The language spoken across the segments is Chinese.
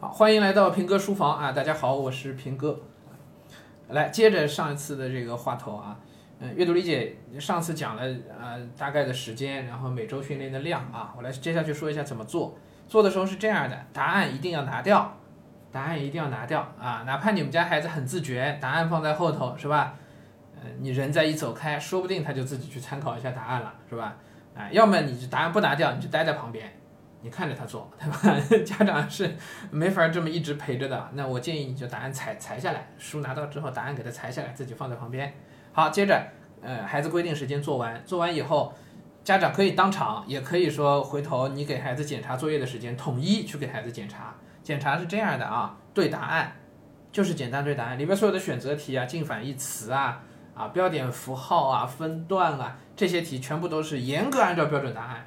好，欢迎来到平哥书房啊！大家好，我是平哥。来，接着上一次的这个话头啊，嗯，阅读理解上次讲了呃大概的时间，然后每周训练的量啊，我来接下去说一下怎么做。做的时候是这样的，答案一定要拿掉，答案一定要拿掉啊！哪怕你们家孩子很自觉，答案放在后头是吧？嗯，你人再一走开，说不定他就自己去参考一下答案了，是吧？啊，要么你就答案不拿掉，你就待在旁边。你看着他做，对吧？家长是没法这么一直陪着的。那我建议你就答案裁裁下来，书拿到之后，答案给他裁下来，自己放在旁边。好，接着，呃，孩子规定时间做完，做完以后，家长可以当场，也可以说回头你给孩子检查作业的时间，统一去给孩子检查。检查是这样的啊，对答案，就是简单对答案，里边所有的选择题啊、近反义词啊、啊标点符号啊、分段啊这些题，全部都是严格按照标准答案。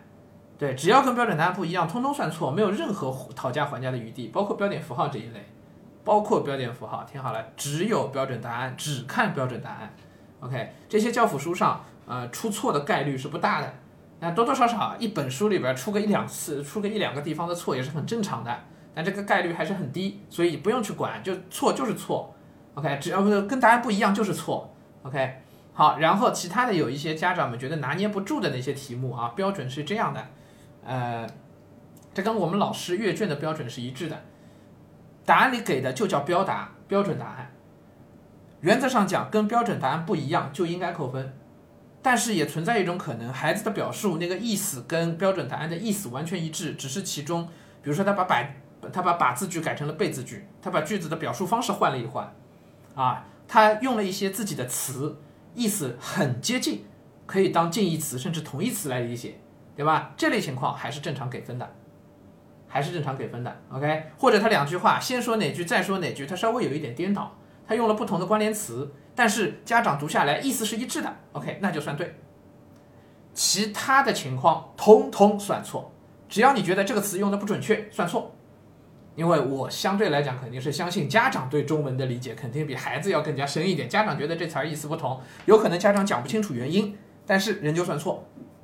对，只要跟标准答案不一样，通通算错，没有任何讨价还价的余地，包括标点符号这一类，包括标点符号，听好了，只有标准答案，只看标准答案。OK，这些教辅书上，呃，出错的概率是不大的，那多多少少一本书里边出个一两次，出个一两个地方的错也是很正常的，但这个概率还是很低，所以不用去管，就错就是错。OK，只要不是跟答案不一样就是错。OK，好，然后其他的有一些家长们觉得拿捏不住的那些题目啊，标准是这样的。呃，这跟我们老师阅卷的标准是一致的，答案里给的就叫标答，标准答案。原则上讲，跟标准答案不一样就应该扣分，但是也存在一种可能，孩子的表述那个意思跟标准答案的意思完全一致，只是其中，比如说他把把他把把字句改成了被字句，他把句子的表述方式换了一换，啊，他用了一些自己的词，意思很接近，可以当近义词甚至同义词来理解。对吧？这类情况还是正常给分的，还是正常给分的。OK，或者他两句话先说哪句再说哪句，他稍微有一点颠倒，他用了不同的关联词，但是家长读下来意思是一致的。OK，那就算对。其他的情况通通算错，只要你觉得这个词用的不准确，算错。因为我相对来讲肯定是相信家长对中文的理解肯定比孩子要更加深一点。家长觉得这词儿意思不同，有可能家长讲不清楚原因，但是仍旧算错。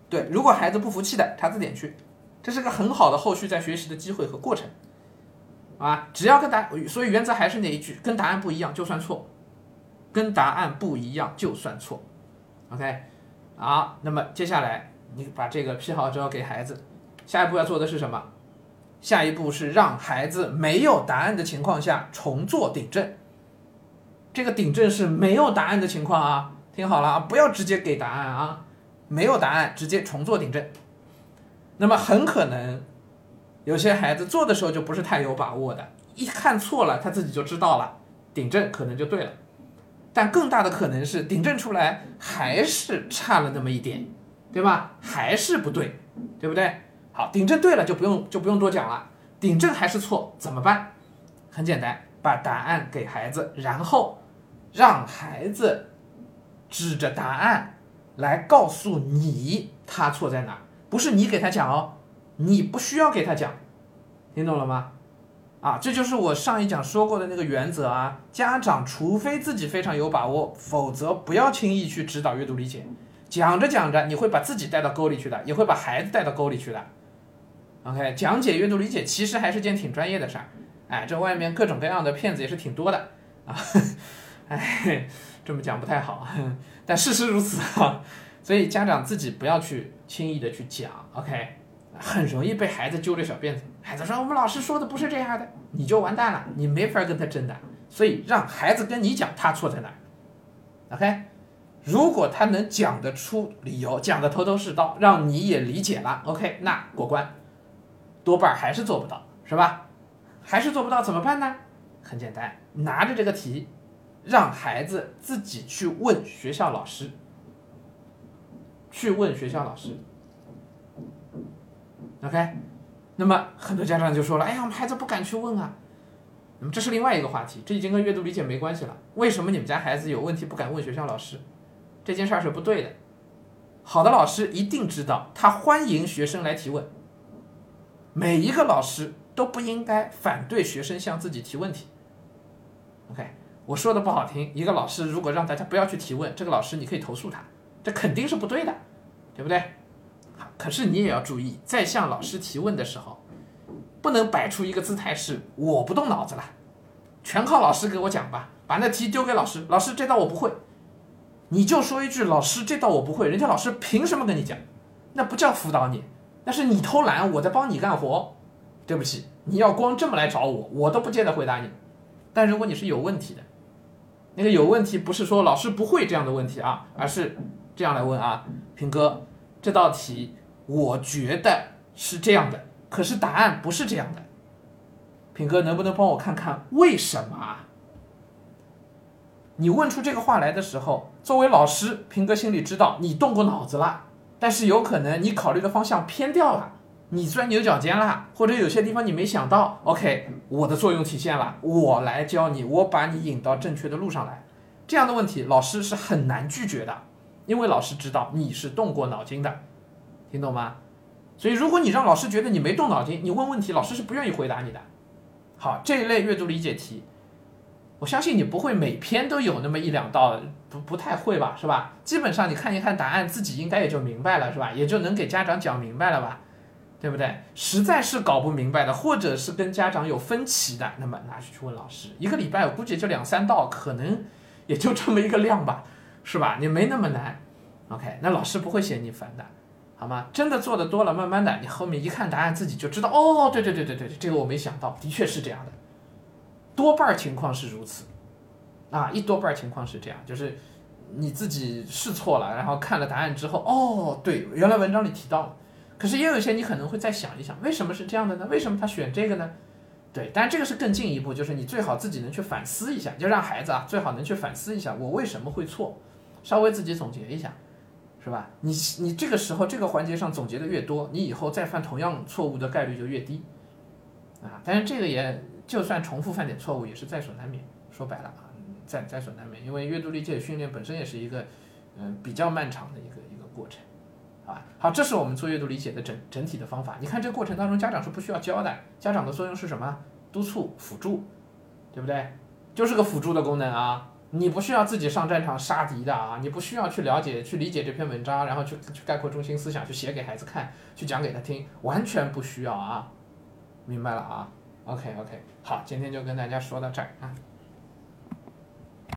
对，如果孩子不服气的，查字典去，这是个很好的后续在学习的机会和过程，啊，只要跟答，所以原则还是那一句，跟答案不一样就算错，跟答案不一样就算错，OK，好，那么接下来你把这个批好之后给孩子，下一步要做的是什么？下一步是让孩子没有答案的情况下重做订正，这个订正是没有答案的情况啊，听好了啊，不要直接给答案啊。没有答案，直接重做订正。那么很可能有些孩子做的时候就不是太有把握的，一看错了他自己就知道了，订正可能就对了。但更大的可能是订正出来还是差了那么一点，对吧？还是不对，对不对？好，订正对了就不用就不用多讲了，订正还是错怎么办？很简单，把答案给孩子，然后让孩子指着答案。来告诉你他错在哪，不是你给他讲哦，你不需要给他讲，听懂了吗？啊，这就是我上一讲说过的那个原则啊。家长除非自己非常有把握，否则不要轻易去指导阅读理解。讲着讲着，你会把自己带到沟里去的，也会把孩子带到沟里去的。OK，讲解阅读理解其实还是件挺专业的事儿。哎，这外面各种各样的骗子也是挺多的啊。哎，这么讲不太好。但事实如此啊，所以家长自己不要去轻易的去讲，OK，很容易被孩子揪着小辫子。孩子说我们老师说的不是这样的，你就完蛋了，你没法跟他争的。所以让孩子跟你讲他错在哪，OK，如果他能讲得出理由，讲得头头是道，让你也理解了，OK，那过关。多半还是做不到，是吧？还是做不到怎么办呢？很简单，拿着这个题。让孩子自己去问学校老师，去问学校老师，OK，那么很多家长就说了：“哎呀，我们孩子不敢去问啊。”那么这是另外一个话题，这已经跟阅读理解没关系了。为什么你们家孩子有问题不敢问学校老师？这件事儿是不对的。好的老师一定知道，他欢迎学生来提问。每一个老师都不应该反对学生向自己提问题。OK。我说的不好听，一个老师如果让大家不要去提问，这个老师你可以投诉他，这肯定是不对的，对不对？可是你也要注意，在向老师提问的时候，不能摆出一个姿态是我不动脑子了，全靠老师给我讲吧，把那题丢给老师，老师这道我不会，你就说一句老师这道我不会，人家老师凭什么跟你讲？那不叫辅导你，那是你偷懒，我在帮你干活。对不起，你要光这么来找我，我都不见得回答你。但如果你是有问题的，那个有问题不是说老师不会这样的问题啊，而是这样来问啊，平哥，这道题我觉得是这样的，可是答案不是这样的。平哥能不能帮我看看为什么啊？你问出这个话来的时候，作为老师，平哥心里知道你动过脑子了，但是有可能你考虑的方向偏掉了。你钻牛角尖了，或者有些地方你没想到，OK，我的作用体现了，我来教你，我把你引到正确的路上来。这样的问题，老师是很难拒绝的，因为老师知道你是动过脑筋的，听懂吗？所以如果你让老师觉得你没动脑筋，你问问题，老师是不愿意回答你的。好，这一类阅读理解题，我相信你不会每篇都有那么一两道，不不太会吧，是吧？基本上你看一看答案，自己应该也就明白了，是吧？也就能给家长讲明白了吧？对不对？实在是搞不明白的，或者是跟家长有分歧的，那么拿去去问老师。一个礼拜我估计就两三道，可能也就这么一个量吧，是吧？你没那么难，OK？那老师不会嫌你烦的，好吗？真的做的多了，慢慢的，你后面一看答案，自己就知道。哦，对对对对对，这个我没想到，的确是这样的，多半情况是如此，啊，一多半情况是这样，就是你自己试错了，然后看了答案之后，哦，对，原来文章里提到了。可是也有一些你可能会再想一想，为什么是这样的呢？为什么他选这个呢？对，但这个是更进一步，就是你最好自己能去反思一下，就让孩子啊最好能去反思一下，我为什么会错，稍微自己总结一下，是吧？你你这个时候这个环节上总结的越多，你以后再犯同样错误的概率就越低，啊，但是这个也就算重复犯点错误也是在所难免，说白了啊，在在所难免，因为阅读理解训练本身也是一个嗯比较漫长的一个一个过程。啊，好，这是我们做阅读理解的整整体的方法。你看这个过程当中，家长是不需要教的，家长的作用是什么？督促、辅助，对不对？就是个辅助的功能啊。你不需要自己上战场杀敌的啊，你不需要去了解、去理解这篇文章，然后去去概括中心思想，去写给孩子看，去讲给他听，完全不需要啊。明白了啊？OK OK，好，今天就跟大家说到这儿啊。